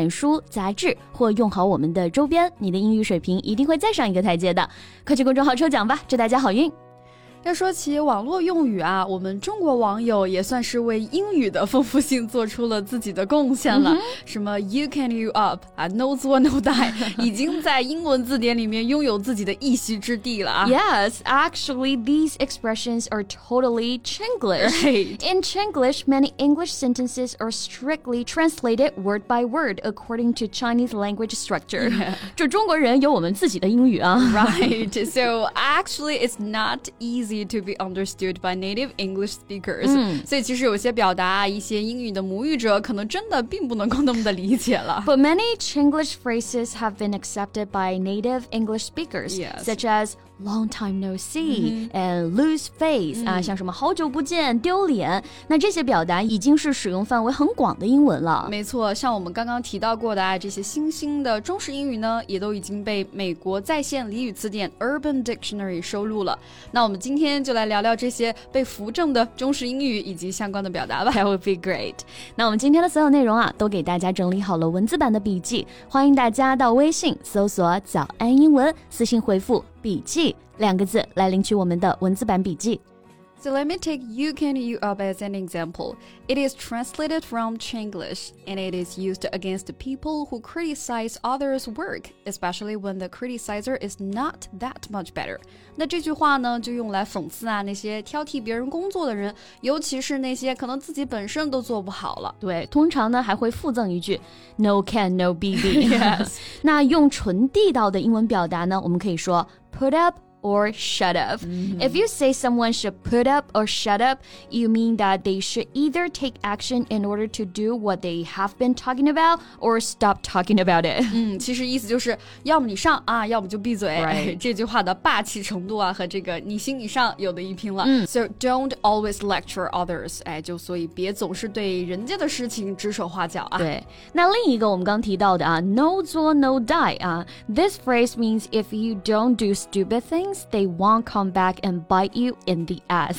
本书、杂志或用好我们的周边，你的英语水平一定会再上一个台阶的。快去公众号抽奖吧，祝大家好运！要说起网络用语啊，我们中国网友也算是为英语的丰富性做出了自己的贡献了。什么 you can you up 啊，no 作 no die，已经在英文字典里面拥有自己的一席之地了啊。Yes, actually, these expressions are totally Chinglish. Right. In Chinglish, many English sentences are strictly translated word by word according to Chinese language structure. 这中国人有我们自己的英语啊。Right. So actually, it's not easy. easy to be understood by native English speakers，、嗯、所以其实有些表达啊，一些英语的母语者可能真的并不能够那么的理解了。But many Chinglish phrases have been accepted by native English speakers, yes. such as long time no see and lose face 啊，像什么好久不见、丢脸，那这些表达已经是使用范围很广的英文了。没错，像我们刚刚提到过的啊，这些新兴的中式英语呢，也都已经被美国在线俚语词典 Urban Dictionary 收录了。那我们今天就来聊聊这些被扶正的中式英语以及相关的表达吧。That would be great。那我们今天的所有内容啊，都给大家整理好了文字版的笔记，欢迎大家到微信搜索“早安英文”，私信回复。笔记两个字来领取我们的文字版笔记。So let me take you can you up as an example. It is translated from Chinglish and it is used against people who criticize others' work, especially when the criticizer is not that much better. 那这句话呢，就用来讽刺啊那些挑剔别人工作的人，尤其是那些可能自己本身都做不好了。对，通常呢还会附赠一句 No can no BB。yes. 那用纯地道的英文表达呢，我们可以说 Put up or shut up. Mm-hmm. If you say someone should put up or shut up, you mean that they should either take action in order to do what they have been talking about or stop talking about it. 嗯，其实意思就是要么你上啊，要么就闭嘴。Right. 这句话的霸气程度啊，和这个你行你上有的一拼了。嗯，So don't always lecture others。哎，就所以别总是对人家的事情指手画脚啊。对，那另一个我们刚提到的啊，no 作 no die 啊，this phrase means if you don't do stupid things they won't come back and bite you in the ass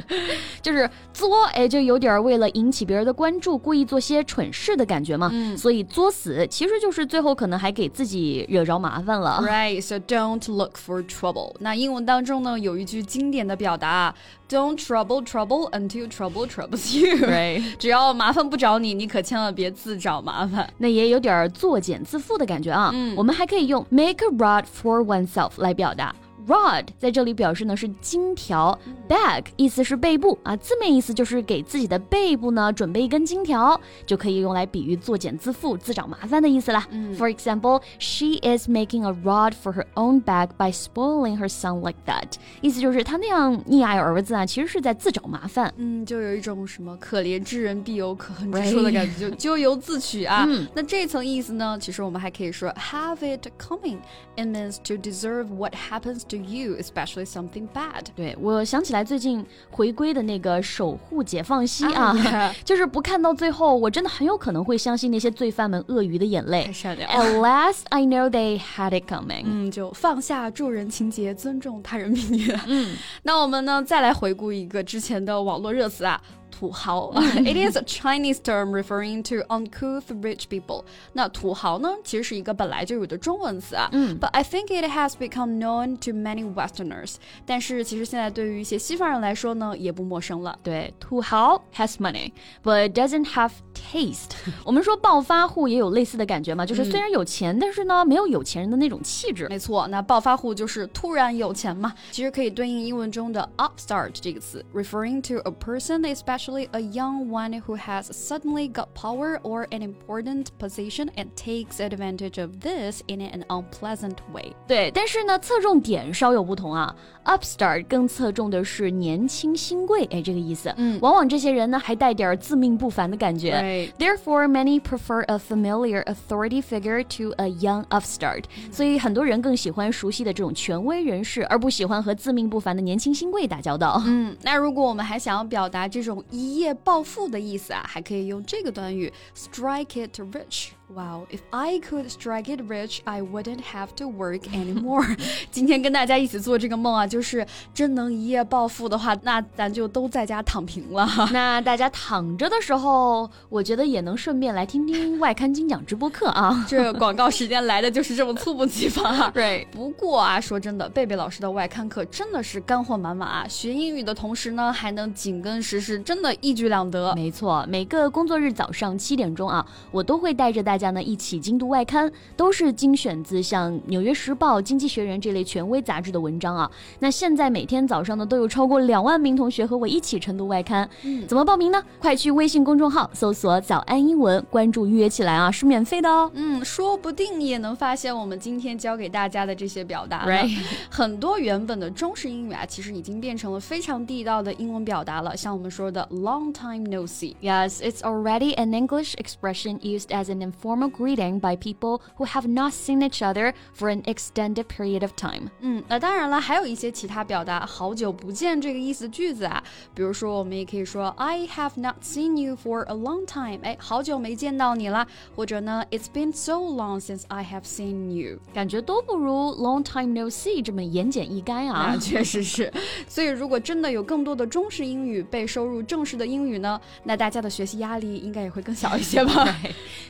就是作，哎，就有点为了引起别人的关注，故意做些蠢事的感觉嘛。嗯，所以作死其实就是最后可能还给自己惹着麻烦了。Right, so don't look for trouble. 那英文当中呢，有一句经典的表达，Don't trouble trouble until trouble troubles you. Right，只要麻烦不找你，你可千万别自找麻烦。那也有点作茧自缚的感觉啊。嗯，我们还可以用 make a rod for oneself 来表达。 Rod 在这里表示呢是金条，bag 意思是背部啊，字面意思就是给自己的背部呢准备一根金条，就可以用来比喻作茧自缚、自找麻烦的意思啦。For example, she is making a rod for her own bag by spoiling her son like that。意思就是她那样溺爱儿子啊，其实是在自找麻烦。嗯，就有一种什么可怜之人必有可恨之处的感觉，就咎由自取啊。那这层意思呢，其实我们还可以说 have it coming. It means to deserve what happens. To you, especially something bad. 对我想起来最近回归的那个守护解放西啊，就是不看到最后，我真的很有可能会相信那些罪犯们鳄鱼的眼泪。At last, I know they had it coming. 嗯，就放下助人情节，尊重他人命运。嗯，那我们呢，再来回顾一个之前的网络热词啊。土豪，it is a Chinese term referring to uncouth rich people。那土豪呢，其实是一个本来就有的中文词啊。嗯，But I think it has become known to many Westerners。但是其实现在对于一些西方人来说呢，也不陌生了。对，土豪 has money，but doesn't have taste。我们说暴发户也有类似的感觉嘛，就是虽然有钱，但是呢，没有有钱人的那种气质。没错，那暴发户就是突然有钱嘛。其实可以对应英文中的 upstart 这个词，referring to a person especially especially a young one who has suddenly got power or an important position and takes advantage of this in an unpleasant way. 对，但是呢，侧重点稍有不同啊。Upstart 更侧重的是年轻新贵，哎，这个意思。嗯，往往这些人呢，还带点自命不凡的感觉。Right. Therefore, many prefer a familiar authority figure to a young upstart. 所以很多人更喜欢熟悉的这种权威人士，而不喜欢和自命不凡的年轻新贵打交道。嗯，那如果我们还想要表达这种一夜暴富的意思啊，还可以用这个短语 strike it rich。Wow, if I could strike it rich, I wouldn't have to work anymore. 今天跟大家一起做这个梦啊，就是真能一夜暴富的话，那咱就都在家躺平了。那大家躺着的时候，我觉得也能顺便来听听外刊精讲直播课啊。这广告时间来的就是这么猝不及防啊。对，不过啊，说真的，贝贝老师的外刊课真的是干货满满啊！学英语的同时呢，还能紧跟时事，真的一举两得。没错，每个工作日早上七点钟啊，我都会带着大家。家呢一起精读外刊，都是精选自像《纽约时报》《经济学人》这类权威杂志的文章啊。那现在每天早上呢，都有超过两万名同学和我一起晨读外刊。嗯，怎么报名呢？快去微信公众号搜索“早安英文”，关注预约起来啊，是免费的哦。嗯，说不定也能发现我们今天教给大家的这些表达。Right，很多原本的中式英语啊，其实已经变成了非常地道的英文表达了。像我们说的 “long time no see”。Yes, it's already an English expression used as an formal greeting by people who have not seen each other for an extended period of time. 嗯，那当然了，还有一些其他表达“好久不见”这个意思的句子啊，比如说我们也可以说 I have not seen you for a long time，哎，好久没见到你了，或者呢 It's been so long since I have seen you，感觉都不如 long time no see 这么言简意赅啊。确实是，所以如果真的有更多的中式英语被收入正式的英语呢，那大家的学习压力应该也会更小一些吧。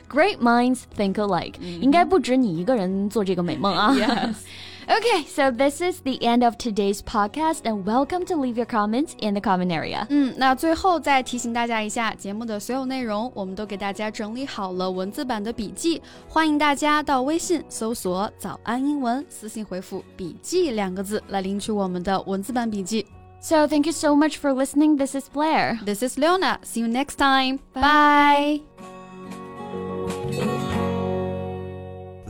Great minds think alike. Yes. Okay, so this is the end of today's podcast, and welcome to leave your comments in the comment area. 嗯，那最后再提醒大家一下，节目的所有内容我们都给大家整理好了文字版的笔记，欢迎大家到微信搜索“早安英文”，私信回复“笔记”两个字来领取我们的文字版笔记。So thank you so much for listening. This is Blair. This is Leona. See you next time. Bye. Bye.